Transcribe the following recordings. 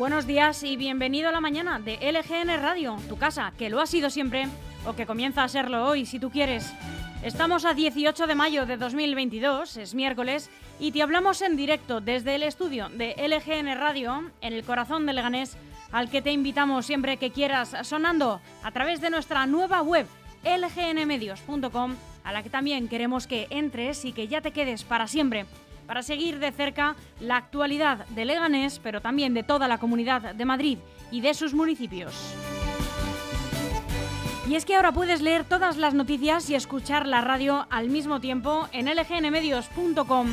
Buenos días y bienvenido a la mañana de LGN Radio, tu casa, que lo ha sido siempre o que comienza a serlo hoy si tú quieres. Estamos a 18 de mayo de 2022, es miércoles, y te hablamos en directo desde el estudio de LGN Radio, en el corazón de Leganés, al que te invitamos siempre que quieras, sonando a través de nuestra nueva web, lgnmedios.com, a la que también queremos que entres y que ya te quedes para siempre, para seguir de cerca la actualidad de Leganés, pero también de toda la comunidad de Madrid y de sus municipios. Y es que ahora puedes leer todas las noticias y escuchar la radio al mismo tiempo en lgnmedios.com,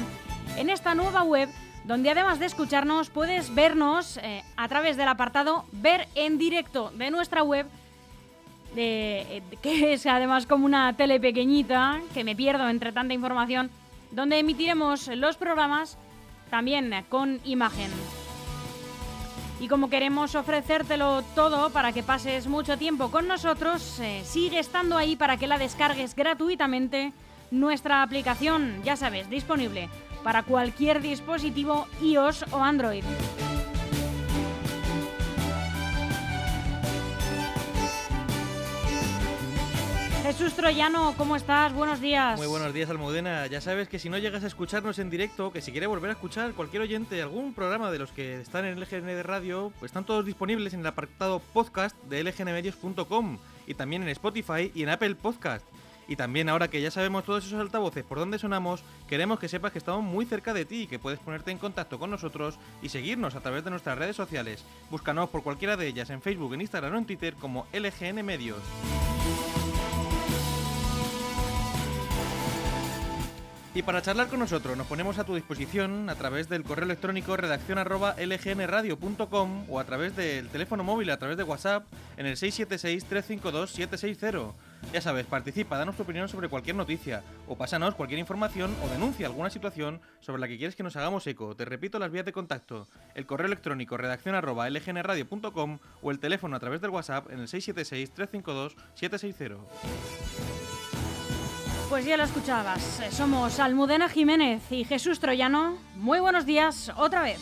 en esta nueva web donde además de escucharnos puedes vernos eh, a través del apartado Ver en directo de nuestra web, de, que es además como una tele pequeñita, que me pierdo entre tanta información, donde emitiremos los programas también con imagen. Y como queremos ofrecértelo todo para que pases mucho tiempo con nosotros, eh, sigue estando ahí para que la descargues gratuitamente nuestra aplicación, ya sabes, disponible para cualquier dispositivo iOS o Android. Jesús Troyano, ¿cómo estás? Buenos días. Muy buenos días, Almudena. Ya sabes que si no llegas a escucharnos en directo, que si quiere volver a escuchar cualquier oyente algún programa de los que están en LGN de Radio, pues están todos disponibles en el apartado podcast de lgnmedios.com y también en Spotify y en Apple Podcast. Y también ahora que ya sabemos todos esos altavoces por dónde sonamos, queremos que sepas que estamos muy cerca de ti y que puedes ponerte en contacto con nosotros y seguirnos a través de nuestras redes sociales. Búscanos por cualquiera de ellas en Facebook, en Instagram o en Twitter como LGN Medios. Y para charlar con nosotros nos ponemos a tu disposición a través del correo electrónico redacción arroba lgnradio.com o a través del teléfono móvil, a través de WhatsApp en el 676-352-760. Ya sabes, participa, danos tu opinión sobre cualquier noticia o pásanos cualquier información o denuncia alguna situación sobre la que quieres que nos hagamos eco. Te repito las vías de contacto, el correo electrónico redacción arroba lgnradio.com o el teléfono a través del WhatsApp en el 676-352-760. Pues ya lo escuchabas, eh, somos Almudena Jiménez y Jesús Troyano. Muy buenos días otra vez.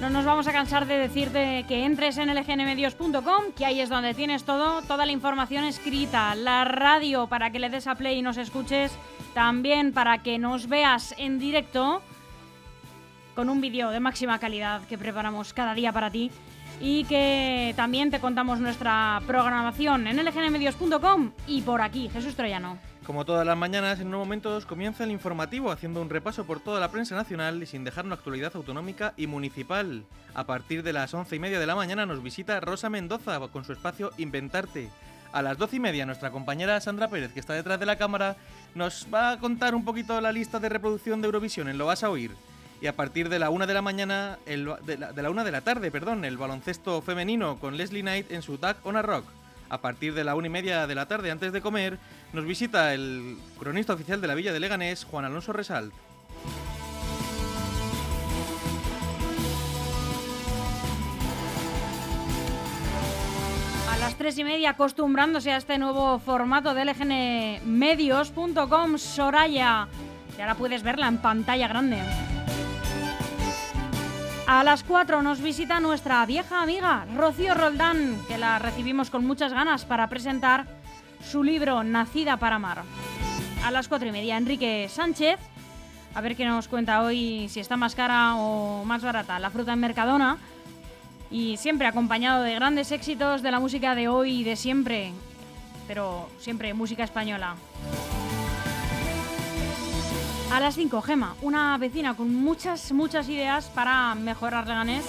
No nos vamos a cansar de decirte que entres en lgnmedios.com, que ahí es donde tienes todo, toda la información escrita, la radio para que le des a play y nos escuches, también para que nos veas en directo con un vídeo de máxima calidad que preparamos cada día para ti y que también te contamos nuestra programación en lgnmedios.com y por aquí, Jesús Troyano. Como todas las mañanas, en unos momentos comienza el informativo haciendo un repaso por toda la prensa nacional y sin dejar una actualidad autonómica y municipal. A partir de las once y media de la mañana nos visita Rosa Mendoza con su espacio Inventarte. A las doce y media nuestra compañera Sandra Pérez, que está detrás de la cámara, nos va a contar un poquito la lista de reproducción de Eurovisión, en lo vas a oír y a partir de la una de la mañana, de, la, una de la tarde, perdón, el baloncesto femenino con Leslie Knight en su Tag on a Rock. A partir de la una y media de la tarde, antes de comer, nos visita el cronista oficial de la Villa de Leganés, Juan Alonso Resalt. A las tres y media, acostumbrándose a este nuevo formato de lgnmedios.com, Soraya. Y ahora puedes verla en pantalla grande. A las 4 nos visita nuestra vieja amiga Rocío Roldán, que la recibimos con muchas ganas para presentar su libro Nacida para Amar. A las 4 y media Enrique Sánchez, a ver qué nos cuenta hoy, si está más cara o más barata la fruta en Mercadona. Y siempre acompañado de grandes éxitos de la música de hoy y de siempre, pero siempre música española. A las 5, Gema, una vecina con muchas, muchas ideas para mejorar Leganés.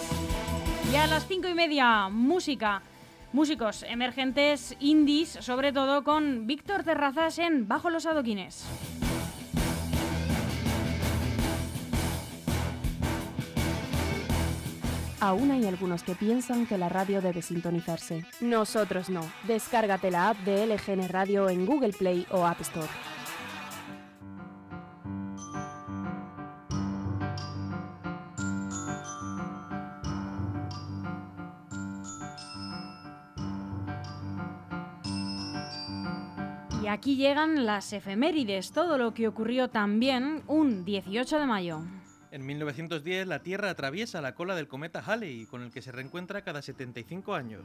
Y a las 5 y media, música. Músicos emergentes, indies, sobre todo con Víctor Terrazas en Bajo los Adoquines. Aún hay algunos que piensan que la radio debe sintonizarse. Nosotros no. Descárgate la app de LGN Radio en Google Play o App Store. Aquí llegan las efemérides, todo lo que ocurrió también un 18 de mayo. En 1910 la Tierra atraviesa la cola del cometa Halley, con el que se reencuentra cada 75 años.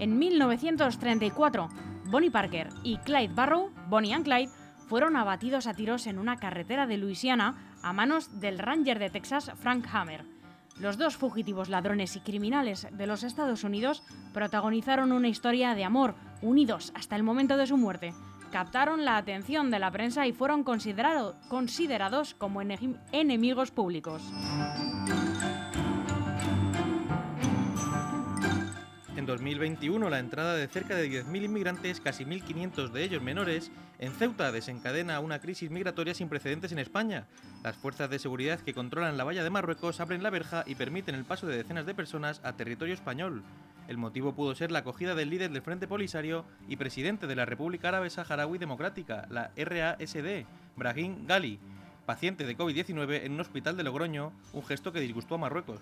En 1934, Bonnie Parker y Clyde Barrow, Bonnie and Clyde, fueron abatidos a tiros en una carretera de Luisiana a manos del Ranger de Texas Frank Hammer. Los dos fugitivos ladrones y criminales de los Estados Unidos protagonizaron una historia de amor, unidos hasta el momento de su muerte. Captaron la atención de la prensa y fueron considerado- considerados como ene- enemigos públicos. 2021 la entrada de cerca de 10.000 inmigrantes, casi 1.500 de ellos menores, en Ceuta desencadena una crisis migratoria sin precedentes en España. Las fuerzas de seguridad que controlan la valla de Marruecos abren la verja y permiten el paso de decenas de personas a territorio español. El motivo pudo ser la acogida del líder del Frente Polisario y presidente de la República Árabe Saharaui Democrática, la RASD, Brahim Gali, paciente de COVID-19 en un hospital de Logroño, un gesto que disgustó a Marruecos.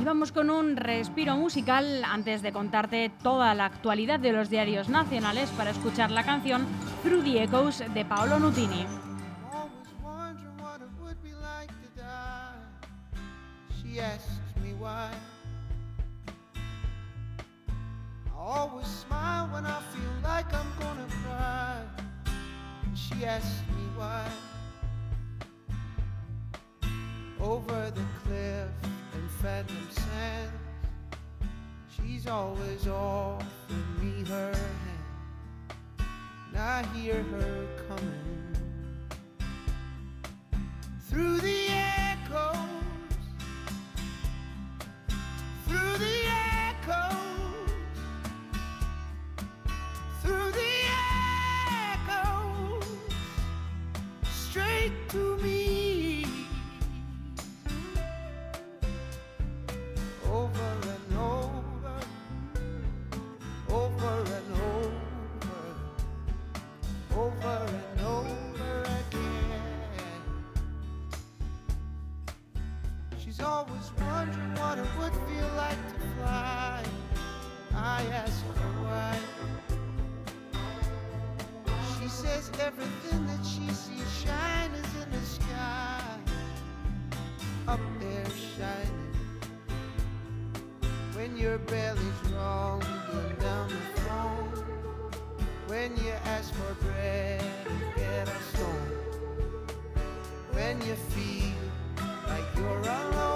Y vamos con un respiro musical antes de contarte toda la actualidad de los diarios nacionales para escuchar la canción Through the Echoes de Paolo Nutini. Over the cliff in phantom she's always offering me her hand. And I hear her coming through the She's always wondering what it would feel like to fly. I ask her why. She says everything that she sees shine is in the sky. Up there shining. When your belly's rumbling down the phone. When you ask for bread get a stone. When you feel you're alone,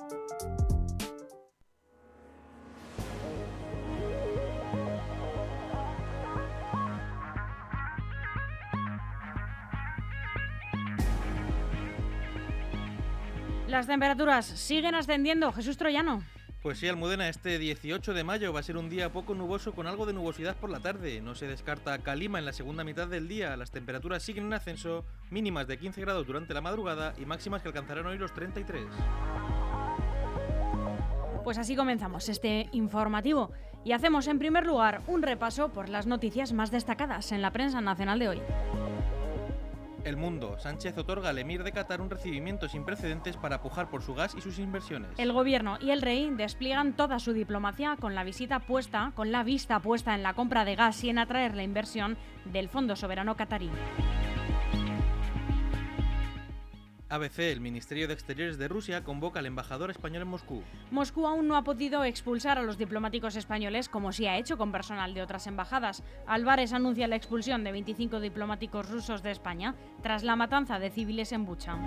Las temperaturas siguen ascendiendo. Jesús Troyano. Pues sí, Almudena, este 18 de mayo va a ser un día poco nuboso con algo de nubosidad por la tarde. No se descarta calima en la segunda mitad del día. Las temperaturas siguen en ascenso, mínimas de 15 grados durante la madrugada y máximas que alcanzarán hoy los 33. Pues así comenzamos este informativo y hacemos en primer lugar un repaso por las noticias más destacadas en la prensa nacional de hoy. El Mundo. Sánchez otorga al emir de Qatar un recibimiento sin precedentes para pujar por su gas y sus inversiones. El gobierno y el rey despliegan toda su diplomacia con la visita puesta, con la vista puesta en la compra de gas y en atraer la inversión del Fondo Soberano Qatarí. ABC, el Ministerio de Exteriores de Rusia, convoca al embajador español en Moscú. Moscú aún no ha podido expulsar a los diplomáticos españoles como sí ha hecho con personal de otras embajadas. Álvarez anuncia la expulsión de 25 diplomáticos rusos de España tras la matanza de civiles en Bucha.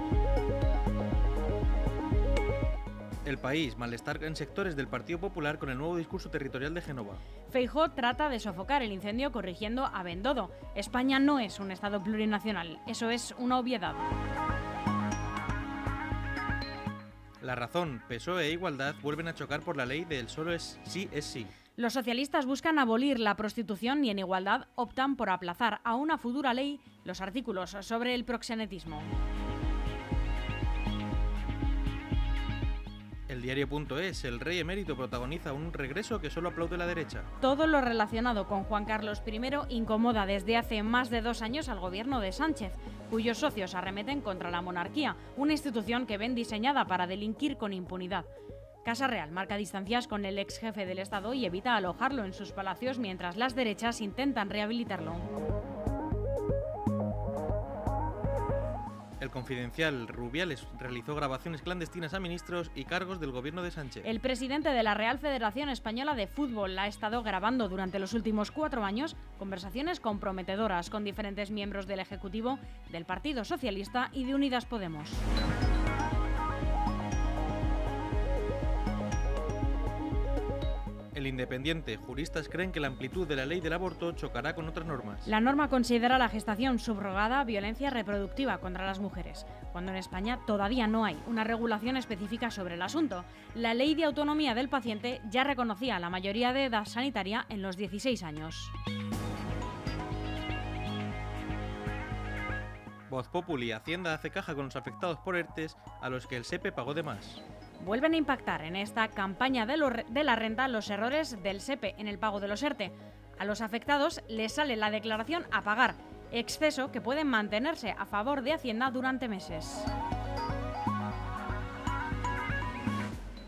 El país, malestar en sectores del Partido Popular con el nuevo discurso territorial de Génova. Feijó trata de sofocar el incendio corrigiendo a Bendodo. España no es un Estado plurinacional, eso es una obviedad. La razón, PSOE e Igualdad vuelven a chocar por la ley del solo es sí es sí. Los socialistas buscan abolir la prostitución y en igualdad optan por aplazar a una futura ley los artículos sobre el proxenetismo. diario.es, el rey emérito protagoniza un regreso que solo aplaude la derecha. Todo lo relacionado con Juan Carlos I incomoda desde hace más de dos años al gobierno de Sánchez, cuyos socios arremeten contra la monarquía, una institución que ven diseñada para delinquir con impunidad. Casa Real marca distancias con el ex jefe del Estado y evita alojarlo en sus palacios mientras las derechas intentan rehabilitarlo. El confidencial Rubiales realizó grabaciones clandestinas a ministros y cargos del gobierno de Sánchez. El presidente de la Real Federación Española de Fútbol ha estado grabando durante los últimos cuatro años conversaciones comprometedoras con diferentes miembros del Ejecutivo, del Partido Socialista y de Unidas Podemos. El Independiente, juristas creen que la amplitud de la ley del aborto chocará con otras normas. La norma considera la gestación subrogada violencia reproductiva contra las mujeres, cuando en España todavía no hay una regulación específica sobre el asunto. La ley de autonomía del paciente ya reconocía la mayoría de edad sanitaria en los 16 años. Voz Populi, Hacienda hace caja con los afectados por ERTES a los que el SEPE pagó de más vuelven a impactar en esta campaña de, de, la renta los errores del SEPE en el pago de los ERTE. A los afectados les sale la declaración a pagar, exceso que puede mantenerse a favor de Hacienda durante meses.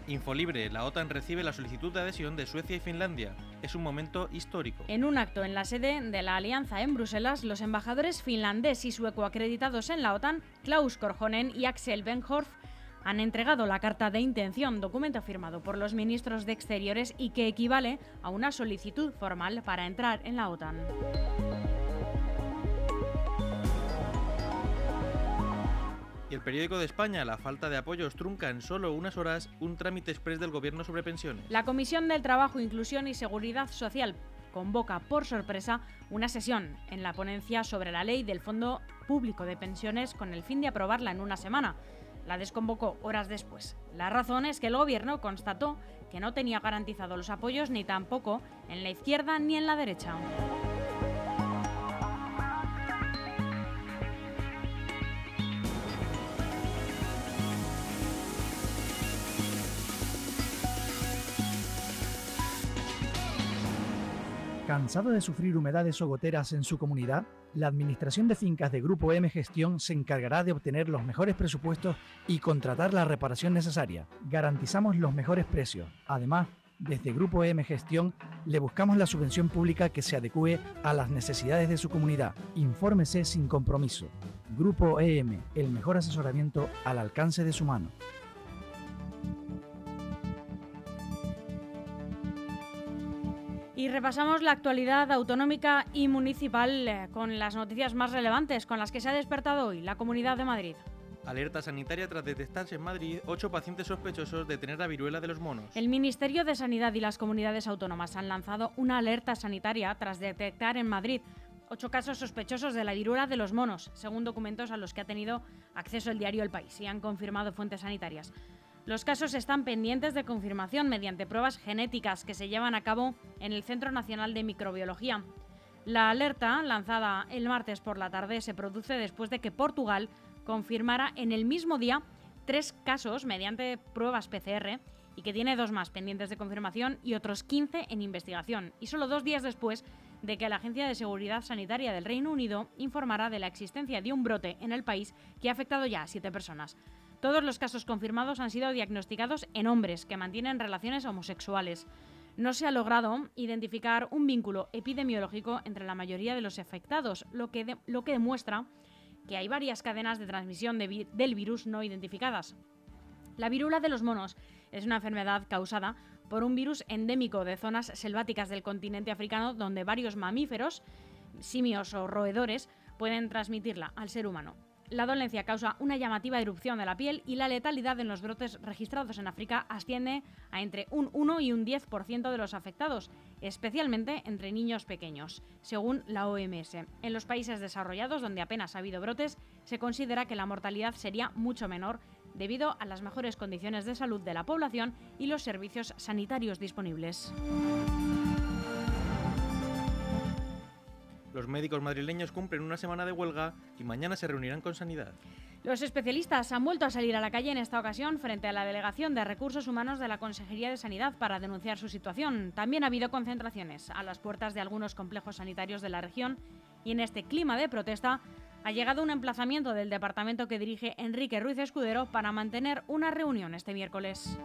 Infolibre, la OTAN recibe la solicitud de adhesión de Suecia y Finlandia. Es un momento histórico. En un acto en la sede de la alianza en Bruselas, los embajadores finlandés y sueco acreditados en la OTAN, Klaus Korhonen y Axel Benhorf, han entregado la carta de intención, documento firmado por los ministros de Exteriores y que equivale a una solicitud formal para entrar en la OTAN. Y el periódico de España, la falta de apoyos trunca en solo unas horas un trámite express del gobierno sobre pensiones. La Comisión del Trabajo, Inclusión y Seguridad Social convoca por sorpresa una sesión en la ponencia sobre la ley del Fondo Público de Pensiones con el fin de aprobarla en una semana la desconvocó horas después. La razón es que el gobierno constató que no tenía garantizado los apoyos ni tampoco en la izquierda ni en la derecha. ¿Cansado de sufrir humedades o goteras en su comunidad? La Administración de Fincas de Grupo M Gestión se encargará de obtener los mejores presupuestos y contratar la reparación necesaria. Garantizamos los mejores precios. Además, desde Grupo M Gestión le buscamos la subvención pública que se adecue a las necesidades de su comunidad. Infórmese sin compromiso. Grupo EM, el mejor asesoramiento al alcance de su mano. Y repasamos la actualidad autonómica y municipal eh, con las noticias más relevantes con las que se ha despertado hoy la Comunidad de Madrid. Alerta sanitaria tras detectarse en Madrid ocho pacientes sospechosos de tener la viruela de los monos. El Ministerio de Sanidad y las comunidades autónomas han lanzado una alerta sanitaria tras detectar en Madrid ocho casos sospechosos de la viruela de los monos, según documentos a los que ha tenido acceso el diario El País y han confirmado fuentes sanitarias. Los casos están pendientes de confirmación mediante pruebas genéticas que se llevan a cabo en el Centro Nacional de Microbiología. La alerta, lanzada el martes por la tarde, se produce después de que Portugal confirmara en el mismo día tres casos mediante pruebas PCR y que tiene dos más pendientes de confirmación y otros 15 en investigación. Y solo dos días después de que la Agencia de Seguridad Sanitaria del Reino Unido informara de la existencia de un brote en el país que ha afectado ya a siete personas. Todos los casos confirmados han sido diagnosticados en hombres que mantienen relaciones homosexuales. No se ha logrado identificar un vínculo epidemiológico entre la mayoría de los afectados, lo que, lo que demuestra que hay varias cadenas de transmisión del virus no identificadas. La virula de los monos es una enfermedad causada por un virus endémico de zonas selváticas del continente africano donde varios mamíferos, simios o roedores, pueden transmitirla al ser humano. La dolencia causa una llamativa erupción de la piel y la letalidad en los brotes registrados en África asciende a entre un 1 y un 10% de los afectados, especialmente entre niños pequeños, según la OMS. En los países desarrollados, donde apenas ha habido brotes, se considera que la mortalidad sería mucho menor debido a las mejores condiciones de salud de la población y los servicios sanitarios disponibles. Los médicos madrileños cumplen una semana de huelga y mañana se reunirán con Sanidad. Los especialistas han vuelto a salir a la calle en esta ocasión frente a la Delegación de Recursos Humanos de la Consejería de Sanidad para denunciar su situación. También ha habido concentraciones a las puertas de algunos complejos sanitarios de la región y en este clima de protesta ha llegado un emplazamiento del departamento que dirige Enrique Ruiz Escudero para mantener una reunión este miércoles.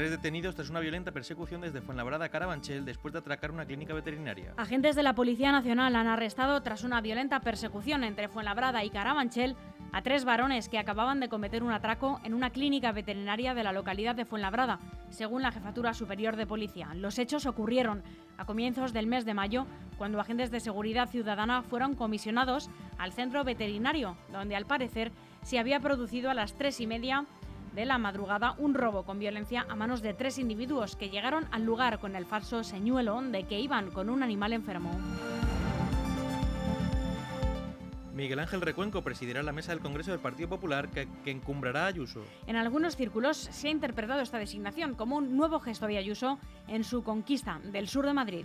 Tres detenidos tras una violenta persecución desde Fuenlabrada a Carabanchel después de atracar una clínica veterinaria. Agentes de la Policía Nacional han arrestado tras una violenta persecución entre Fuenlabrada y Carabanchel a tres varones que acababan de cometer un atraco en una clínica veterinaria de la localidad de Fuenlabrada, según la Jefatura Superior de Policía. Los hechos ocurrieron a comienzos del mes de mayo, cuando agentes de seguridad ciudadana fueron comisionados al centro veterinario, donde al parecer se había producido a las tres y media de la madrugada un robo con violencia a manos de tres individuos que llegaron al lugar con el falso señuelo de que iban con un animal enfermo. Miguel Ángel Recuenco presidirá la mesa del Congreso del Partido Popular que, que, encumbrará a Ayuso. En algunos círculos se ha interpretado esta designación como un nuevo gesto de Ayuso en su conquista del sur de Madrid.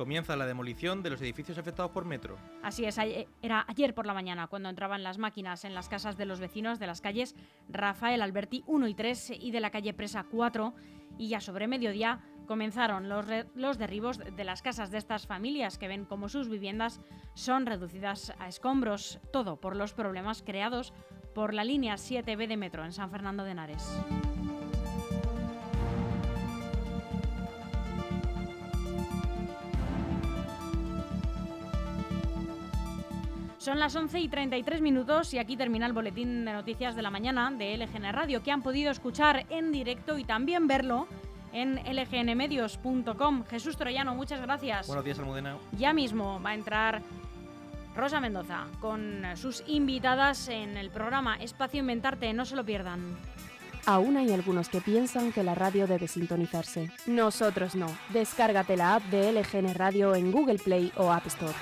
Comienza la demolición de los edificios afectados por metro. Así es, era ayer por la mañana cuando entraban las máquinas en las casas de los vecinos de las calles Rafael Alberti 1 y 3 y de la calle Presa 4 y ya sobre mediodía comenzaron los, los derribos de las casas de estas familias que ven como sus viviendas son reducidas a escombros, todo por los problemas creados por la línea 7B de metro en San Fernando de Henares. Son las 11 y 33 minutos y aquí termina el boletín de noticias de la mañana de LGN Radio que han podido escuchar en directo y también verlo en lgnmedios.com. Jesús Troyano, muchas gracias. Buenos días, Almudena. Ya mismo va a entrar Rosa Mendoza con sus invitadas en el programa Espacio Inventarte. No se lo pierdan. Aún hay algunos que piensan que la radio debe sintonizarse. Nosotros no. Descárgate la app de LGN Radio en Google Play o App Store.